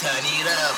turn it up.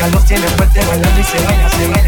calor tiene fuerte bailando y se baila, se baila.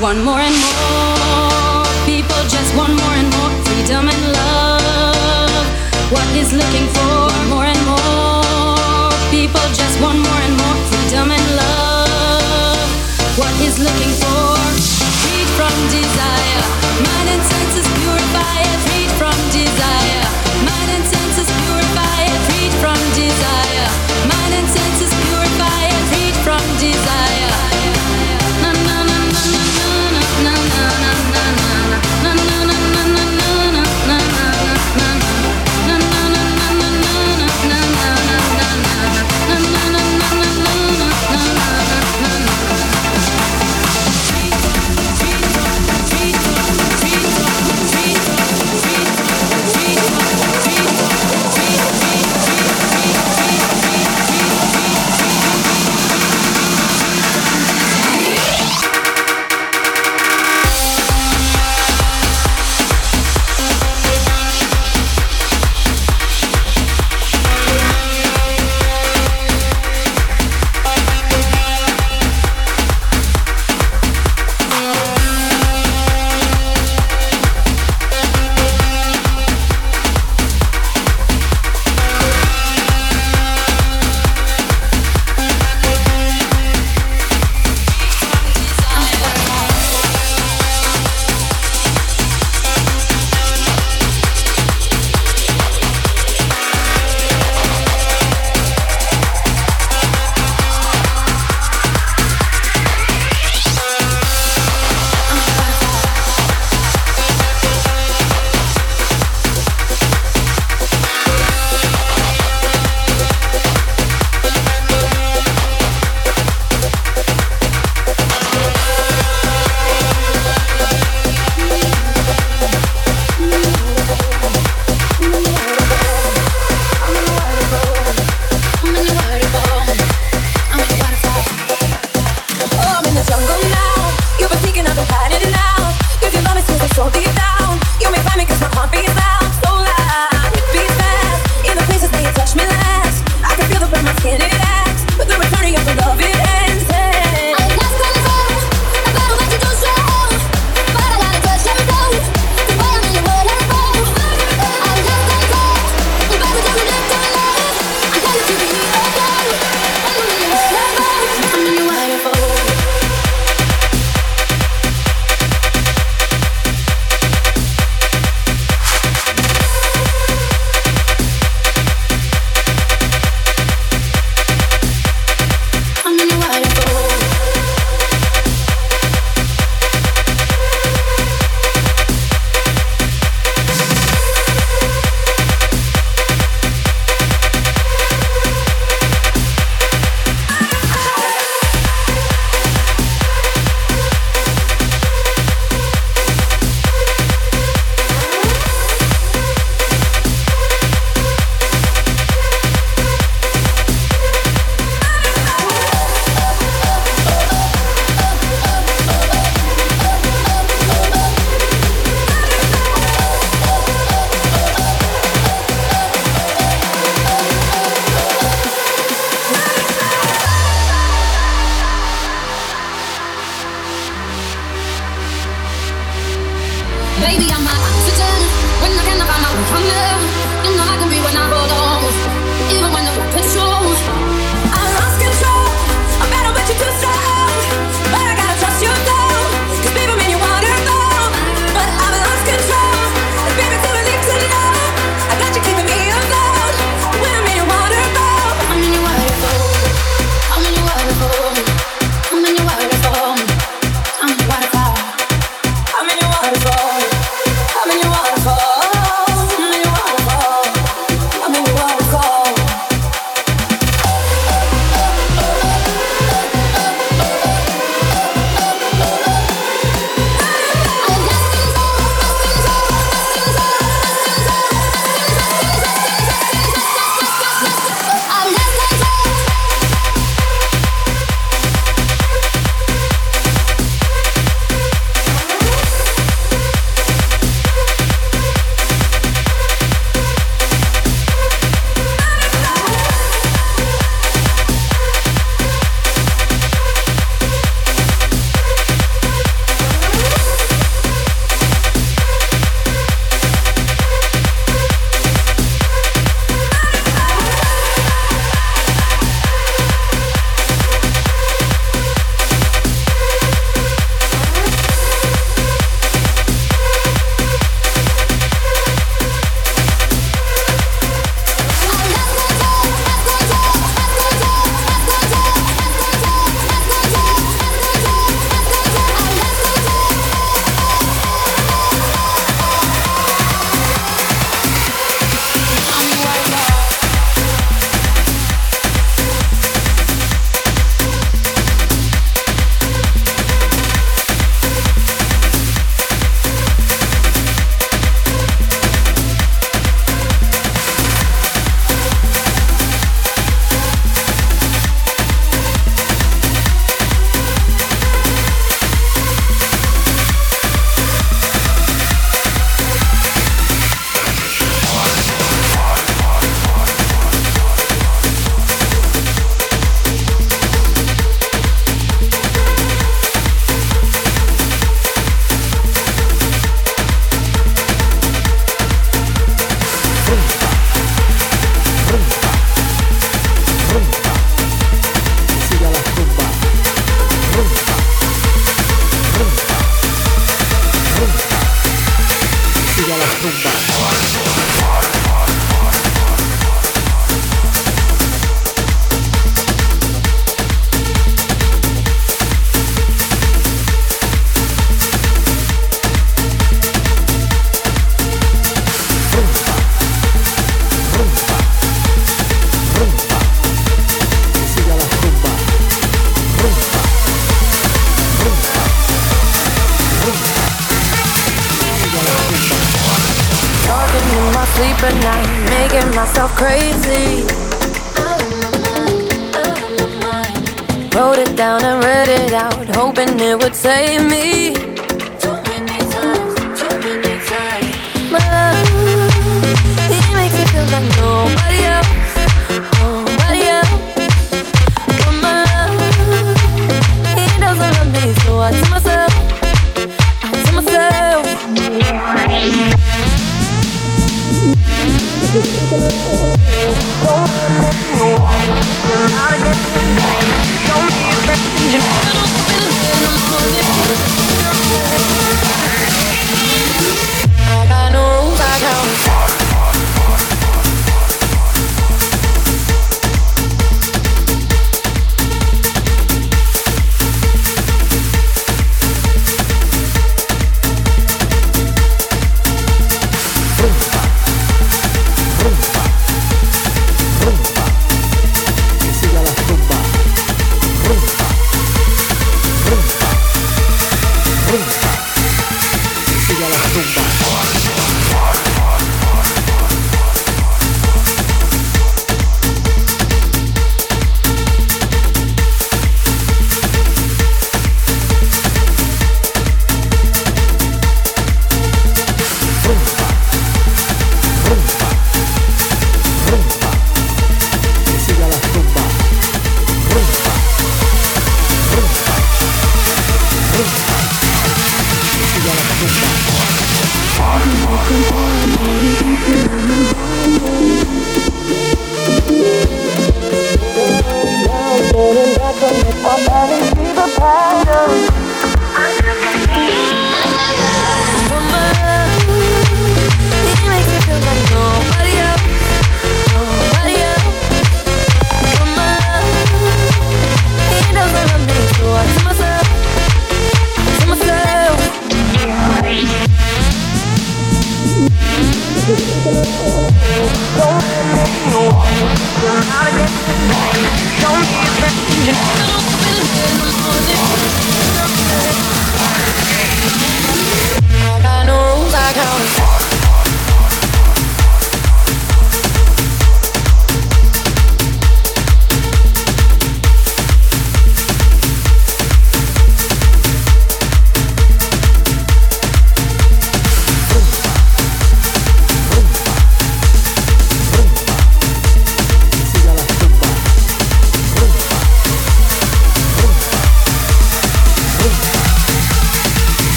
want more and more. People just want more and more freedom and love. What is looking for?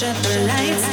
shut the lights